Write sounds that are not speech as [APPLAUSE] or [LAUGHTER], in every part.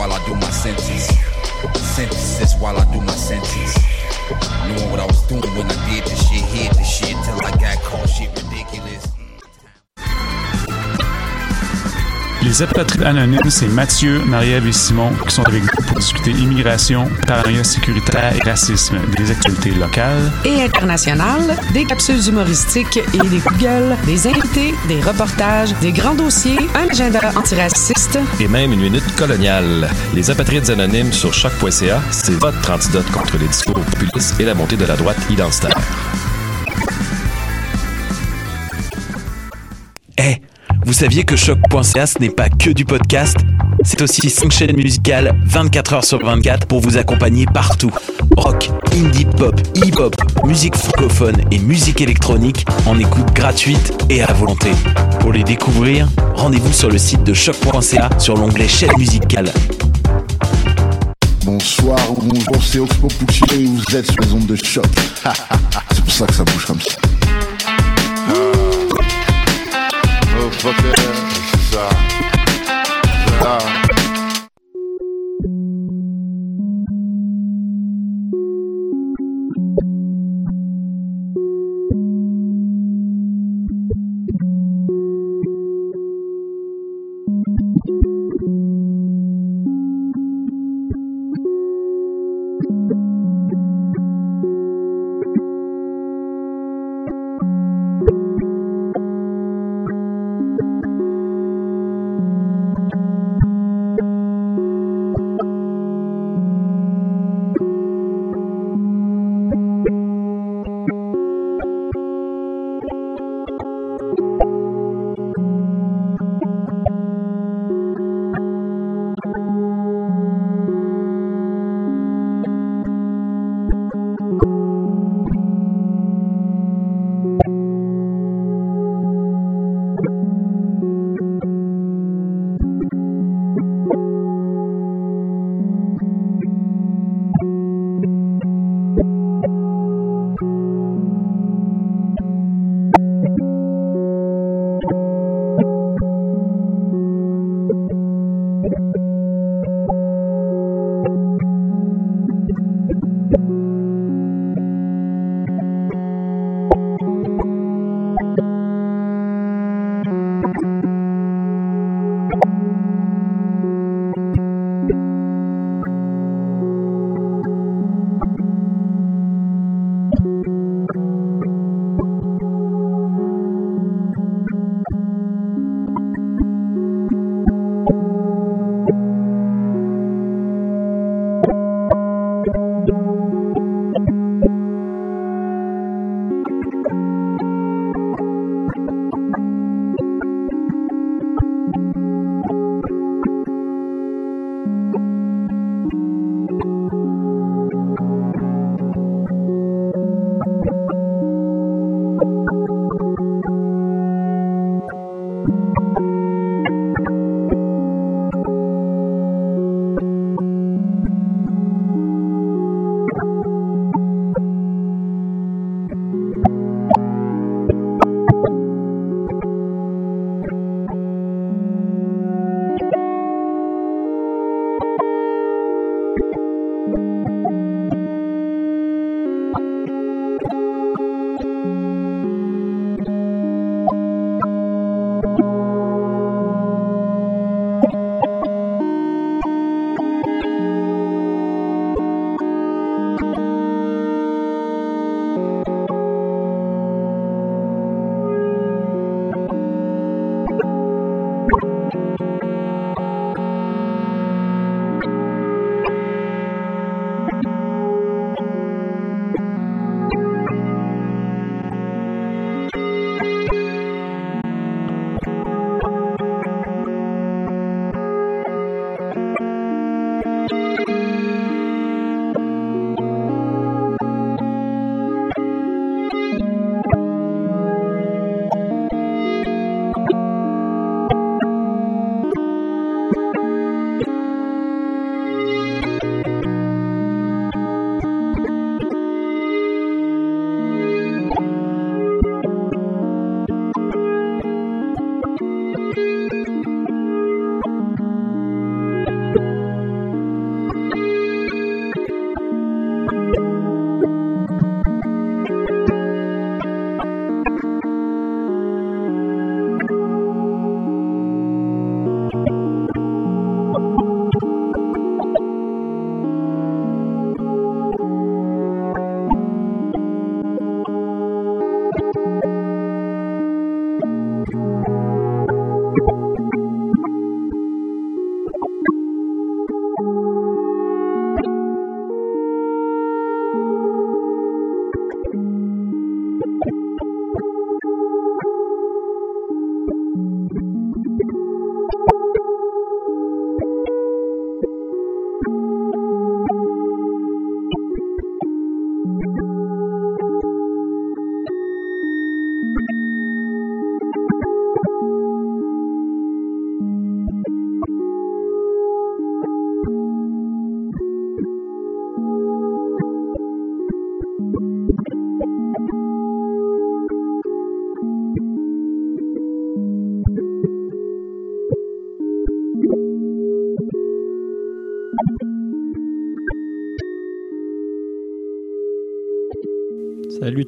while I do my sentence. Synthesis while I do my sentence. Knowing what I was doing when I did this shit, hid this shit till I got caught shit Les apatrides anonymes, c'est Mathieu, Marie-Ève et Simon qui sont avec nous pour discuter immigration, paranoïa sécuritaire et racisme, des actualités locales. et internationales, des capsules humoristiques et des coups de gueule, des invités, des reportages, des grands dossiers, un agenda antiraciste. et même une minute coloniale. Les apatrides anonymes sur choc.ca, c'est votre antidote contre les discours populistes et la montée de la droite identitaire. Vous saviez que choc.ca ce n'est pas que du podcast C'est aussi 5 chaînes musicales 24 heures sur 24 pour vous accompagner partout. Rock, indie pop, hip-hop, musique francophone et musique électronique en écoute gratuite et à volonté. Pour les découvrir, rendez-vous sur le site de choc.ca sur l'onglet chaîne musicale. Bonsoir ou bonjour, c'est Oxpo et vous êtes sur les ondes de choc. [LAUGHS] c'est pour ça que ça bouge comme ça. fuck that. Uh, uh,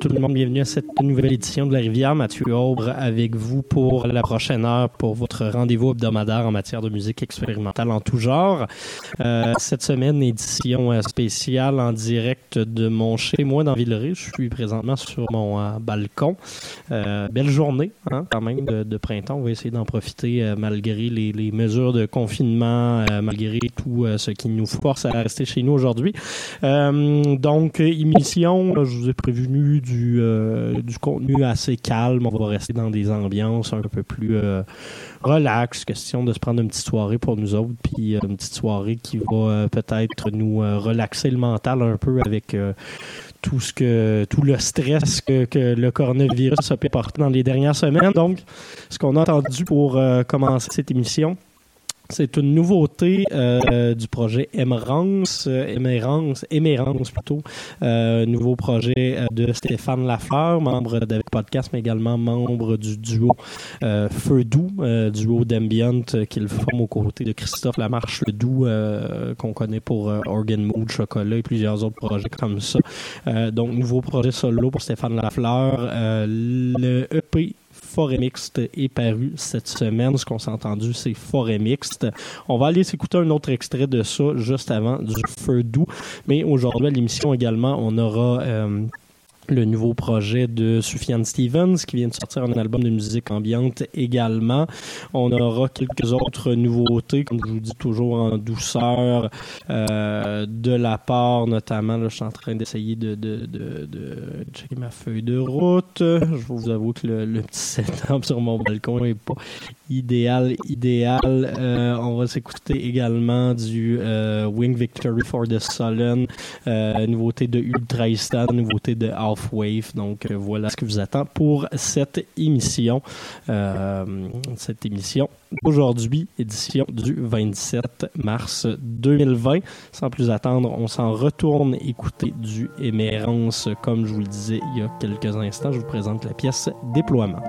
tout le monde, bienvenue à cette nouvelle édition de La Rivière. Mathieu Aubre avec vous pour la prochaine heure pour votre rendez-vous hebdomadaire en matière de musique expérimentale en tout genre. Euh, cette semaine, édition euh, spéciale en direct de mon chez moi dans Villeray. Je suis présentement sur mon euh, balcon. Euh, belle journée, hein, quand même, de, printemps. On va essayer d'en profiter euh, malgré les, les mesures de confinement, malgré tout ce qui nous force à rester chez nous aujourd'hui. Donc, émission, je vous ai prévenu du, euh, du contenu assez calme. On va rester dans des ambiances un peu plus euh, relax. Question de se prendre une petite soirée pour nous autres, puis euh, une petite soirée qui va euh, peut-être nous relaxer le mental un peu avec tout ce que tout le stress que, le coronavirus a pu apporter dans les dernières semaines. Donc, ce qu'on a entendu pour commencer cette émission, c'est une nouveauté euh, du projet Emerance, euh, Emerance, Emerance plutôt, euh, nouveau projet de Stéphane Lafleur, membre d'Avec Podcast, mais également membre du duo euh, Feu Doux, duo d'Ambient qu'il forme aux côtés de Christophe Lamarche Le Doux, qu'on connaît pour Organ Mood, Chocolat et plusieurs autres projets comme ça. Donc, nouveau projet solo pour Stéphane Lafleur. Le EP Forêt Mixte est paru cette semaine. Ce qu'on s'est entendu, c'est Forêt Mixte. On va aller s'écouter un autre extrait de ça juste avant du Feu doux. Mais aujourd'hui, à l'émission également, on aura euh, le nouveau projet de Sufjan Stevens qui vient de sortir un album de musique ambiante également. On aura quelques autres nouveautés, comme je vous dis toujours en douceur, euh, de la part notamment, là, je suis en train d'essayer de, de, de, de checker ma feuille de route. Je vous avouer que le, petit setup sur mon balcon n'est pas idéal, idéal. Euh, on va s'écouter également du euh, Wing Victory for the Sullen, nouveauté de Ultraistan, nouveauté de Halfwave. Donc euh, voilà ce que vous attend pour cette émission. Euh, cette émission aujourd'hui, édition du 27 mars 2020. Sans plus attendre, on s'en retourne écouter du Émérance. Comme je vous le disais il y a quelques instants, je vous présente la pièce Déploiement.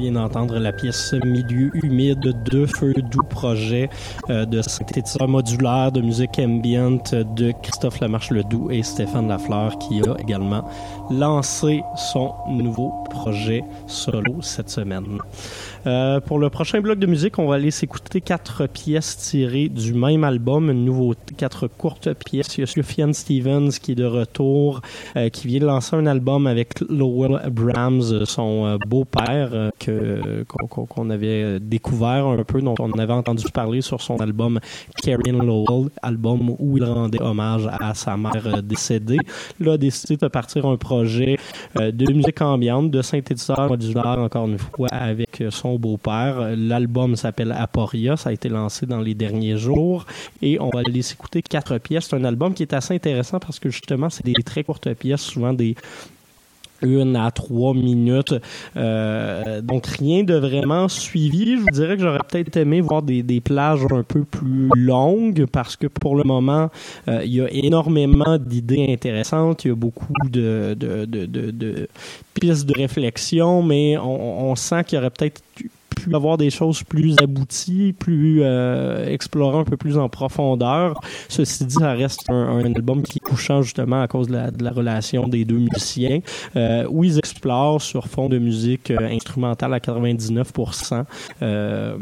Vient d'entendre la pièce Milieu humide de Feu Doux projet euh, de synthétiseur modulaire de musique ambient de Christophe Lamarche-Ledoux et Stéphane Lafleur qui a également lancé son nouveau projet solo cette semaine. Euh, pour le prochain bloc de musique, on va aller s'écouter quatre pièces tirées du même album, une nouveauté, quatre courtes pièces. Il y a Sufjan Stevens qui est de retour, euh, qui vient de lancer un album avec Lowell Brahms, son euh, beau-père, que qu'on avait découvert un peu, dont on avait entendu parler sur son album Karen Lowell, album où il rendait hommage à sa mère décédée. Là, a décidé de partir un projet de musique ambiante, de synthétiseur modulaire, encore une fois, avec euh, beau-père. L'album s'appelle Aporia, ça a été lancé dans les derniers jours et on va aller s'écouter quatre pièces. C'est un album qui est assez intéressant parce que justement, c'est des très courtes pièces, souvent des une à trois minutes. Euh, donc rien de vraiment suivi. Je vous dirais que j'aurais peut-être aimé voir des, des plages un peu plus longues parce que pour le moment, euh, il y a énormément d'idées intéressantes. Il y a beaucoup de, de, de, de, de pistes de réflexion, mais on, on sent qu'il y aurait peut-être pu avoir des choses plus abouties, plus euh, explorées un peu plus en profondeur. Ceci dit, ça reste un, un album qui est touchant justement à cause de la, de la relation des deux musiciens, euh, où ils explorent sur fond de musique euh, instrumentale à 99%, euh,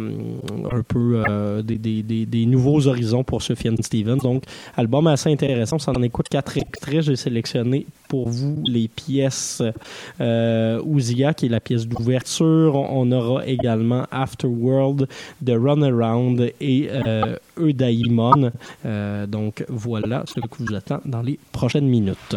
un peu euh, des, des, des, des nouveaux horizons pour Sufjan Stevens. Donc, album assez intéressant. Ça en écoute quatre extraits. J'ai sélectionné pour vous les pièces euh, qui est la pièce d'ouverture. On aura également Afterworld de Runaround et euh, Eudaimon. Euh, donc voilà ce que vous attend dans les prochaines minutes.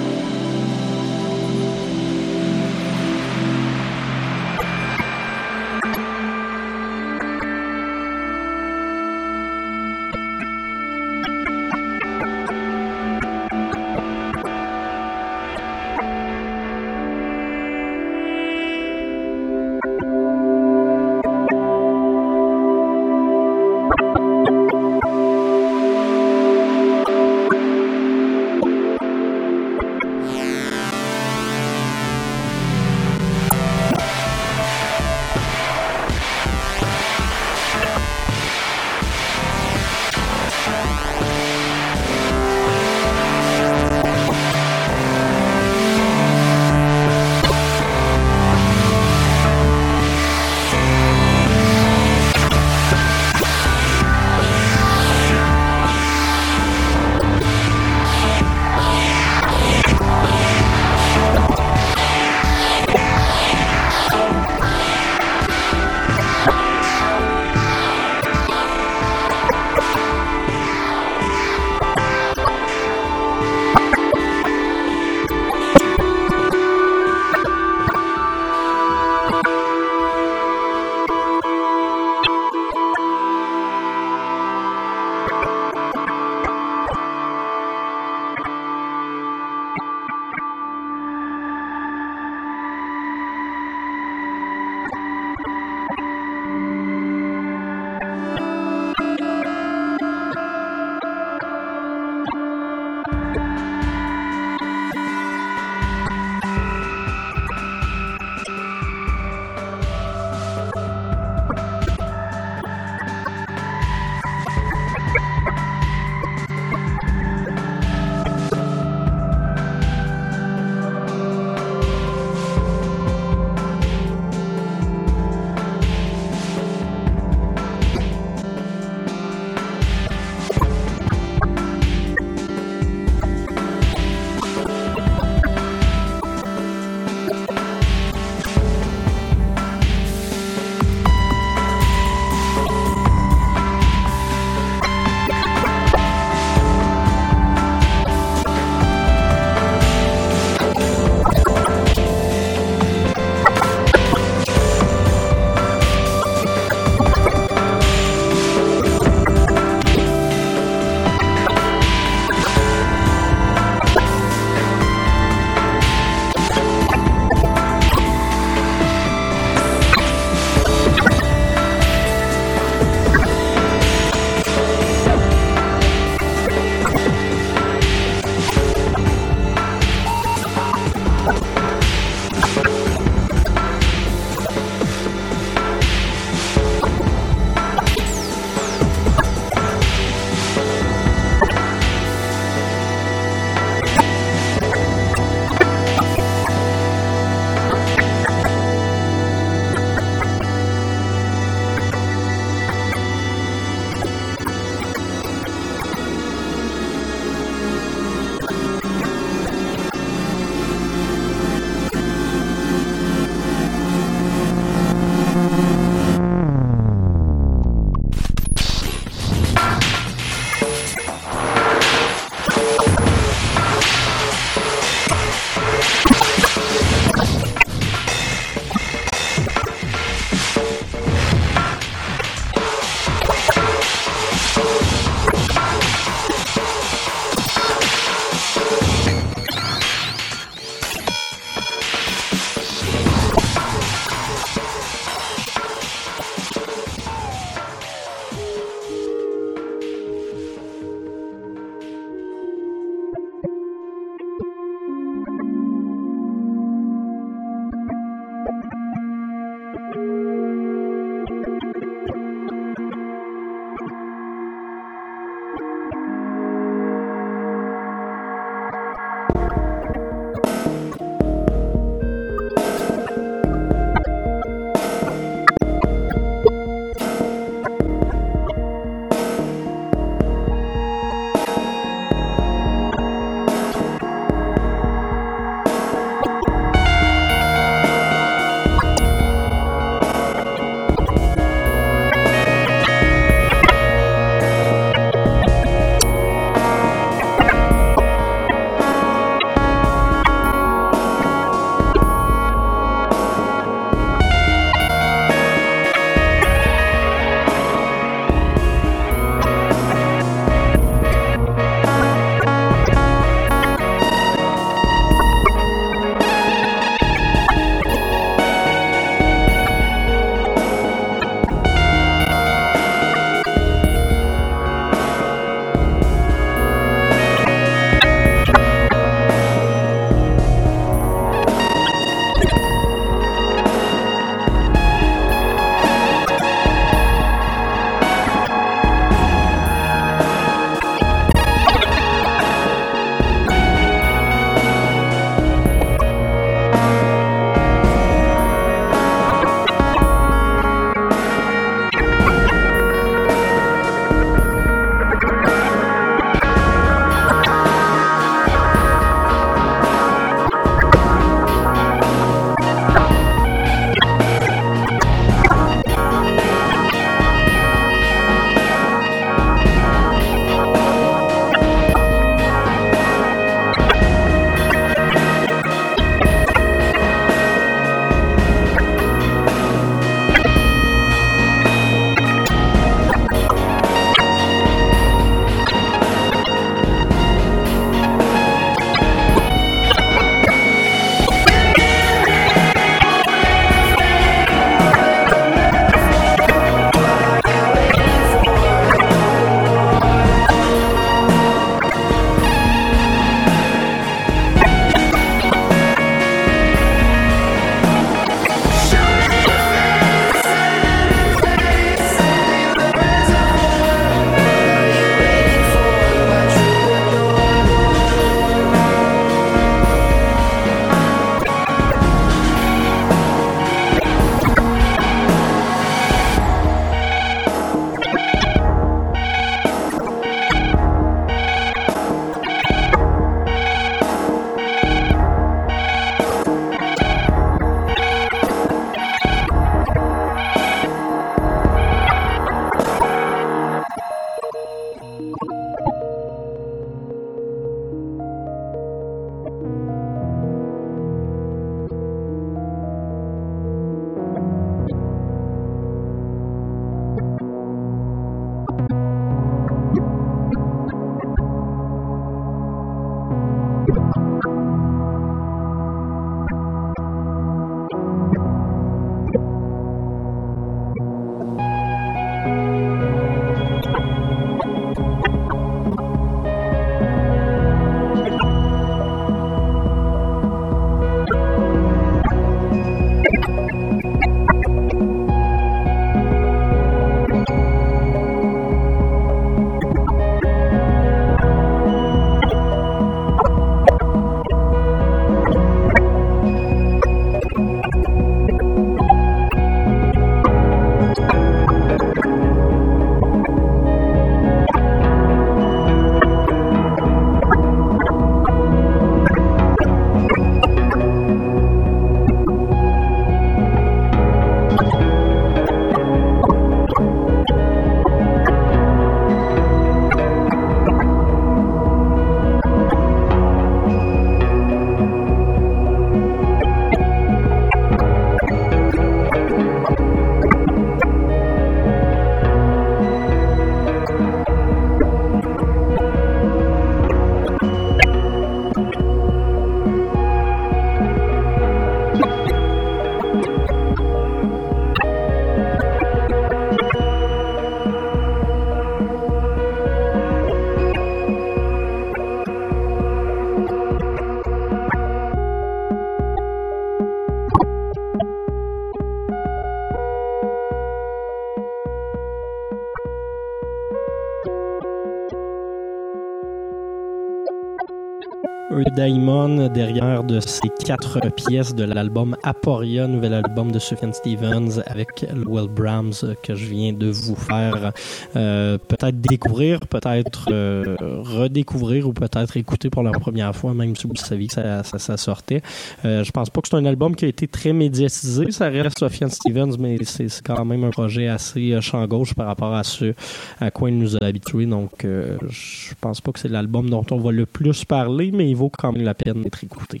Derrière de ces quatre pièces de l'album Aporia, nouvel album de Sufjan Stevens avec Lowell Brahms que je viens de vous faire euh, peut-être découvrir, peut-être euh, redécouvrir ou peut-être écouter pour la première fois, même si vous saviez que ça, sortait. Euh, je pense pas que c'est un album qui a été très médiatisé. Ça reste Sufjan Stevens, mais c'est quand même un projet assez champ gauche par rapport à ce à quoi il nous a habitués. Donc, je pense pas que c'est l'album dont on va le plus parler, mais il vaut quand même la peine d'être écouté.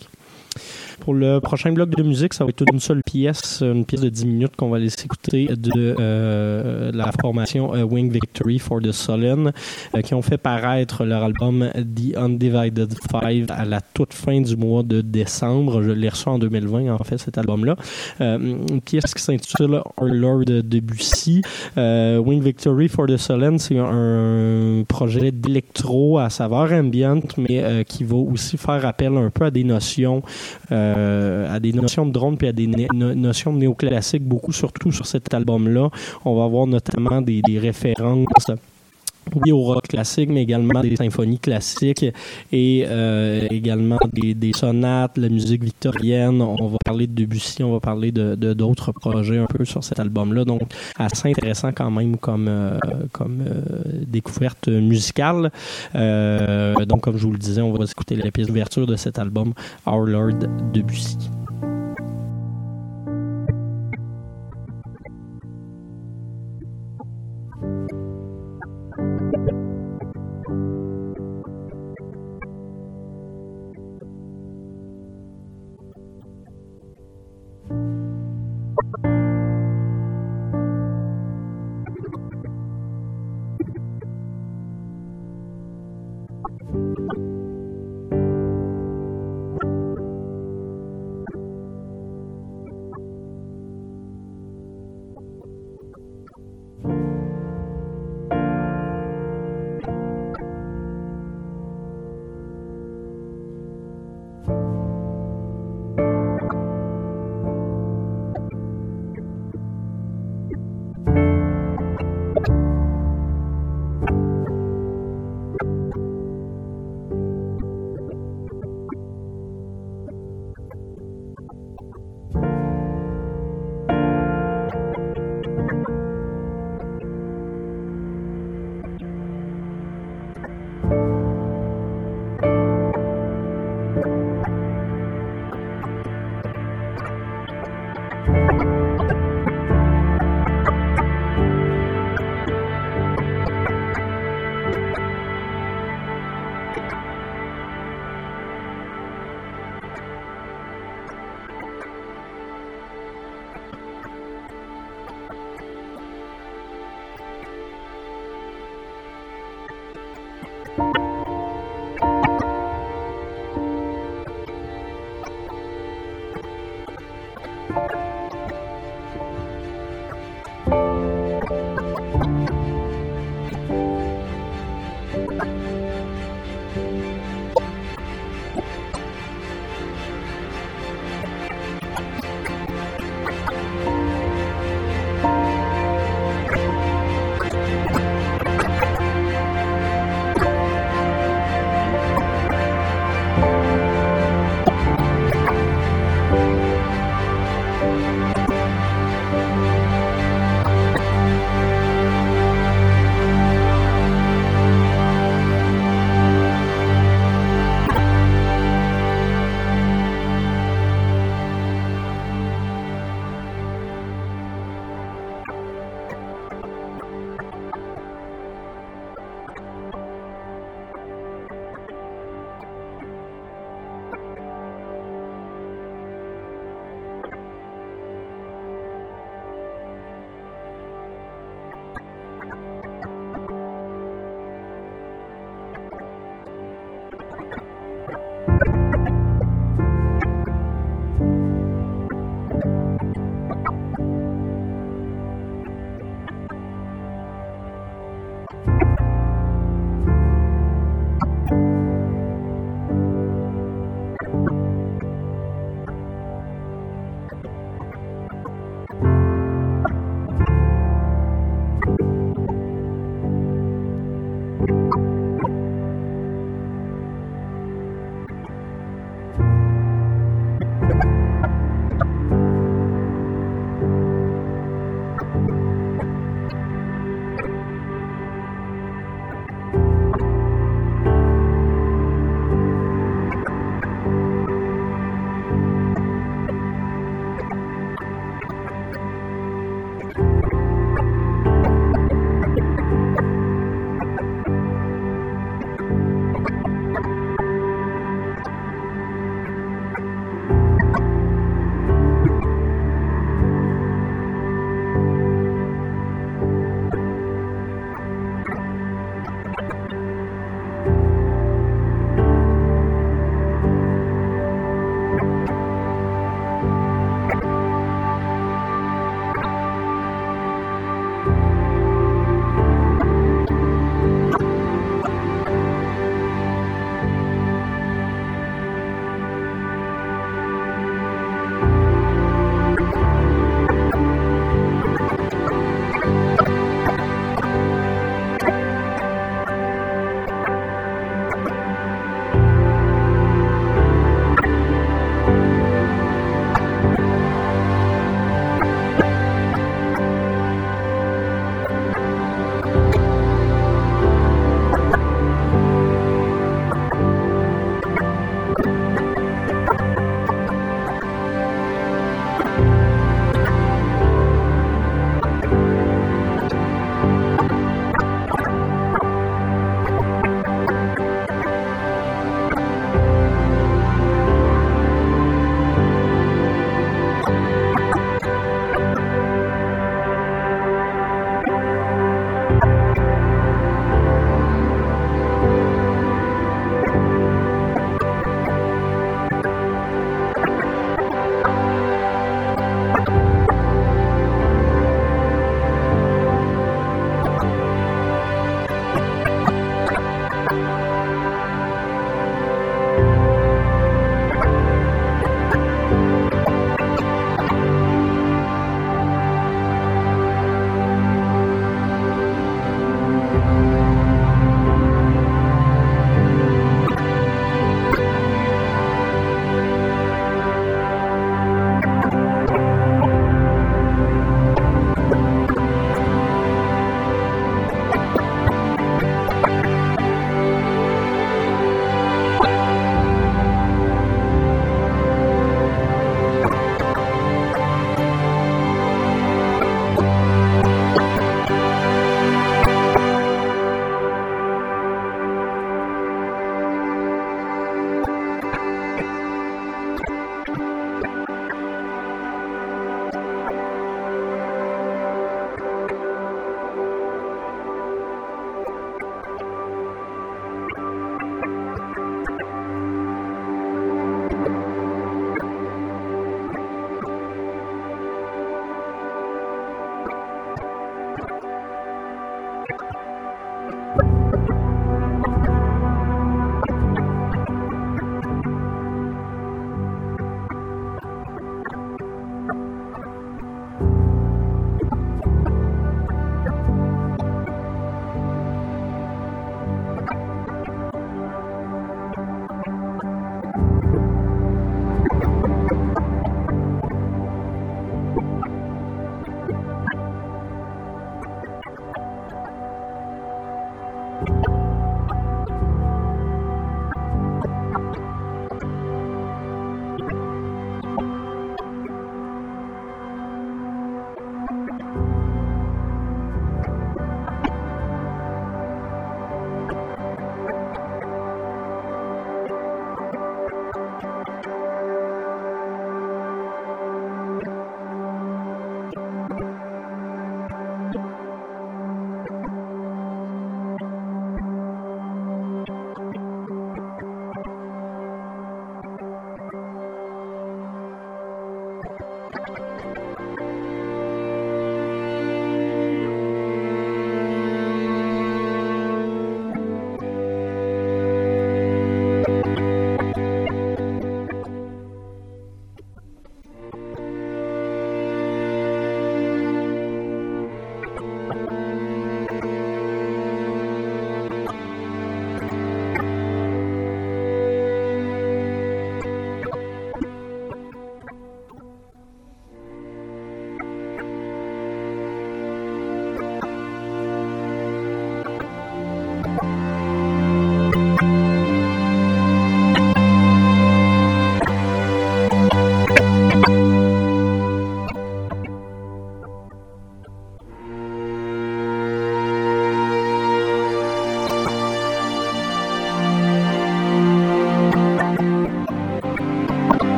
Pour le prochain bloc de musique, ça va être une seule pièce, une pièce de 10 minutes qu'on va laisser écouter de euh, la formation euh, Wing Victory for the Sullen, euh, qui ont fait paraître leur album The Undivided Five à la toute fin du mois de décembre. Je l'ai reçu en 2020, en fait, cet album-là. une pièce qui s'intitule Our Lord Debussy. Wing Victory for the Sullen, c'est un projet d'électro à saveur ambiante, mais qui va aussi faire appel un peu à des notions euh, à des notions de drone puis à des notions de néoclassique, beaucoup surtout sur cet album-là. On va avoir notamment des références oui, au rock classique, mais également des symphonies classiques et euh, également des, des, sonates, la musique victorienne. On va parler de Debussy, on va parler de d'autres projets un peu sur cet album-là. Donc, assez intéressant quand même comme, euh, comme découverte musicale. donc, comme je vous le disais, on va écouter la pièce d'ouverture de cet album, Our Lord Debussy.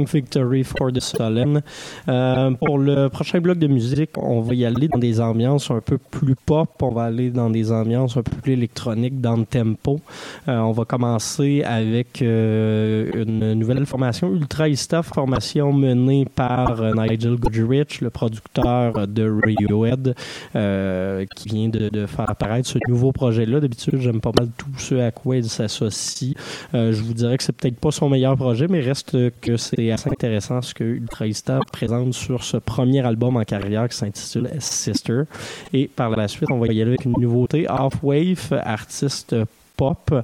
Victory for the Solemn. Euh, pour le prochain bloc de musique, on va y aller dans des ambiances un peu plus pop, on va aller dans des ambiances un peu plus électroniques, dans le tempo. Euh, on va commencer avec euh, une nouvelle formation, Ultra Ista, formation menée par Nigel Goodrich, le producteur de Radiohead, qui vient de, de faire apparaître ce nouveau projet-là. D'habitude, j'aime pas mal tout ce à quoi il s'associe. Je vous dirais que c'est peut-être pas son meilleur projet, mais reste que c'est assez intéressant ce que Ultra présente sur ce premier album en carrière qui s'intitule Sister. Et par la suite, on va y aller avec une nouveauté, Half-Wave, artiste pop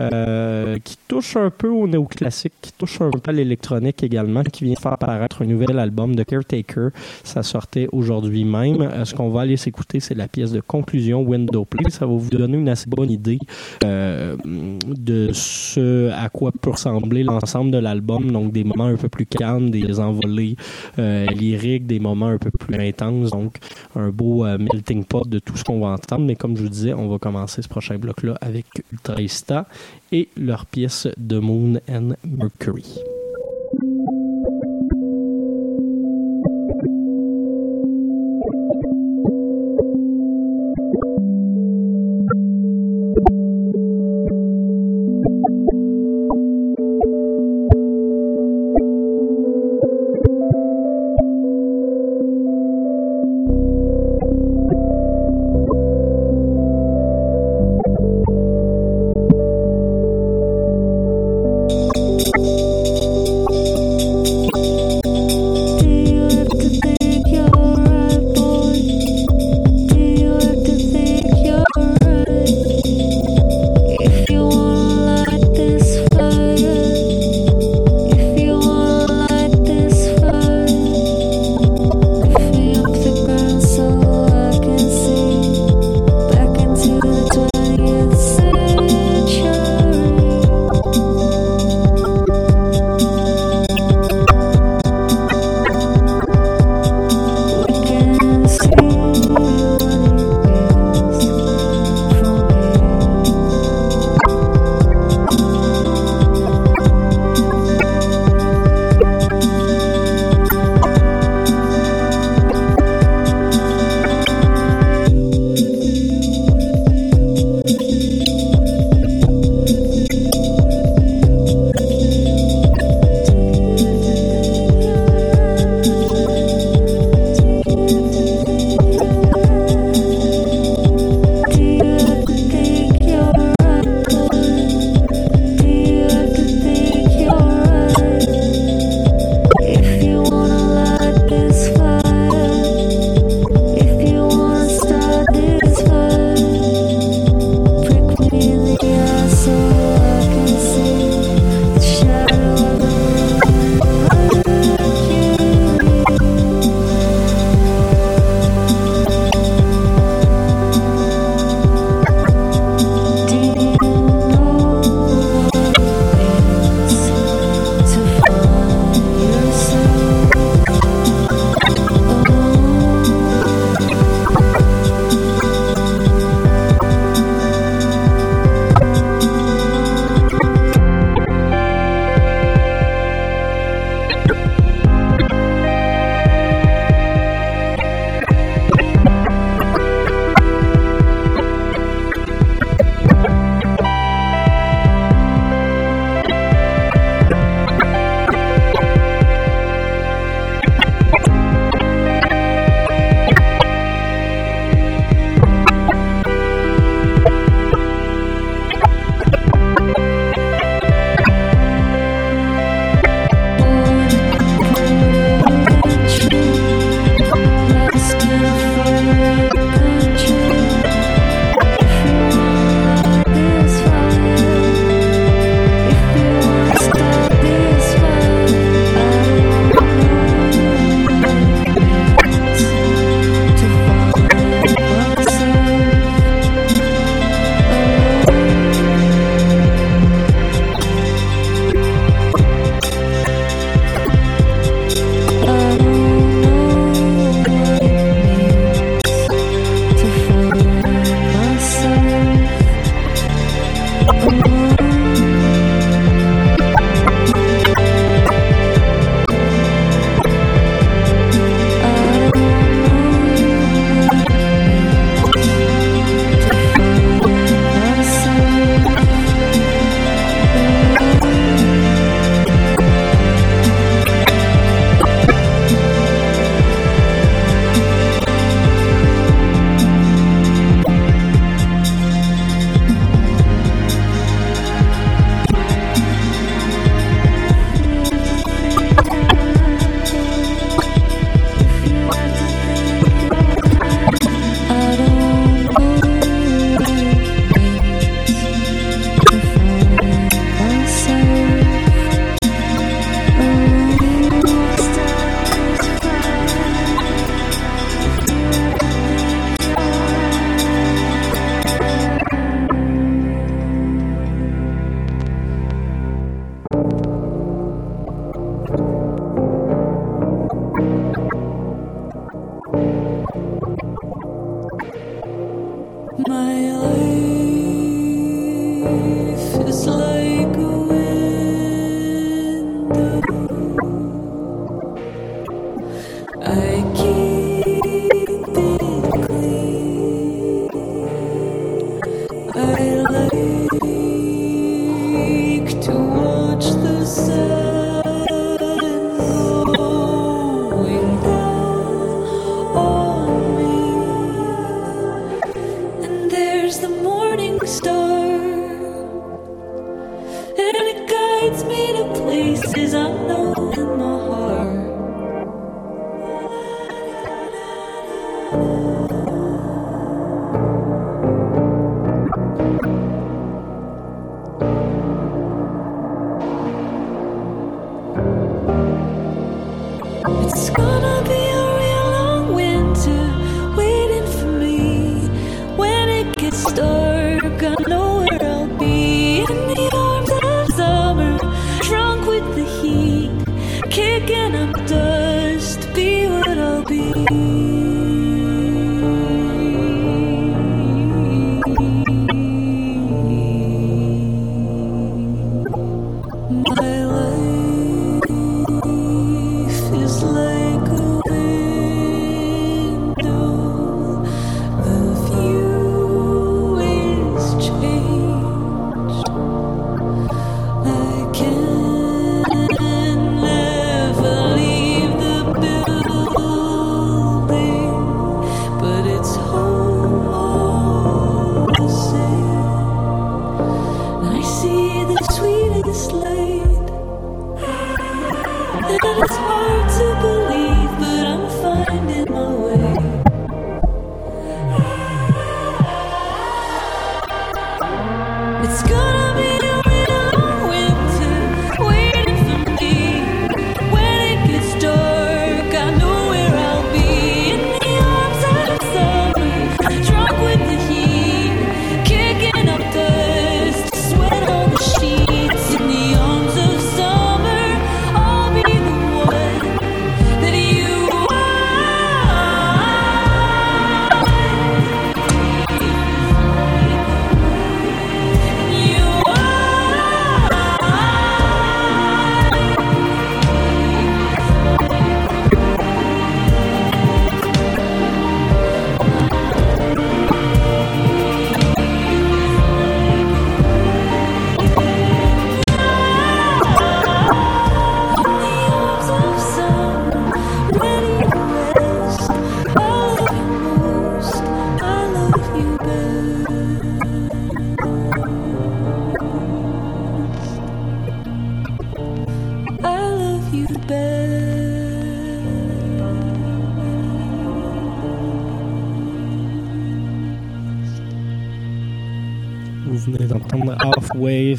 euh, qui touche un peu au néoclassique, qui touche un peu à l'électronique également, qui vient faire apparaître un nouvel album de Caretaker. Ça sortait aujourd'hui même. Euh, ce qu'on va aller s'écouter, c'est la pièce de conclusion Window Play. Ça va vous donner une assez bonne idée euh, de ce à quoi peut ressembler l'ensemble de l'album. Donc des moments un peu plus calmes, des envolées lyriques, des moments un peu plus intenses. Donc un beau melting pot de tout ce qu'on va entendre. Mais comme je vous disais, on va commencer ce prochain bloc-là avec Ultraista et leur pièce The Moon and Mercury.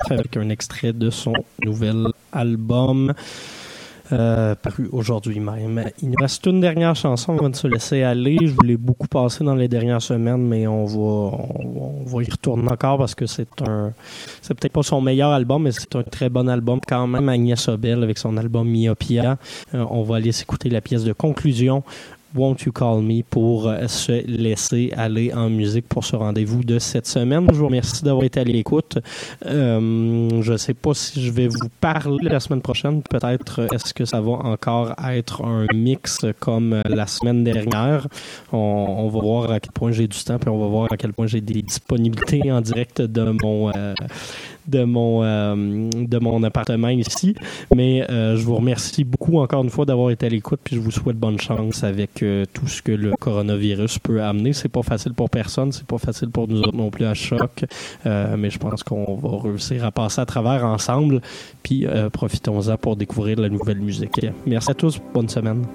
Avec un extrait de son nouvel album. Euh, paru aujourd'hui même. Il nous reste une dernière chanson avant de se laisser aller. Je voulais beaucoup passer dans les dernières semaines, mais on va, on, va y retourner encore parce que c'est un, c'est peut-être pas son meilleur album, mais c'est un très bon album quand même. Agnès Obel avec son album Myopia. Euh, on va aller s'écouter la pièce de conclusion Won't You Call Me pour euh, se laisser aller en musique pour ce rendez-vous de cette semaine. Je vous remercie d'avoir été à l'écoute. Euh, je ne sais pas si je vais vous parler la semaine prochaine. Peut-être euh, est-ce que ça va encore être un mix comme la semaine dernière? On, va voir à quel point j'ai du temps, puis on va voir à quel point j'ai des disponibilités en direct de mon de mon, euh, de mon appartement ici. Mais euh, je vous remercie beaucoup encore une fois d'avoir été à l'écoute, puis je vous souhaite bonne chance avec euh, tout ce que le coronavirus peut amener. C'est pas facile pour personne, c'est pas facile pour nous autres non plus à choc, mais je pense qu'on va réussir à passer à travers ensemble, puis profitons-en pour découvrir la nouvelle musique. Merci à tous, bonne semaine.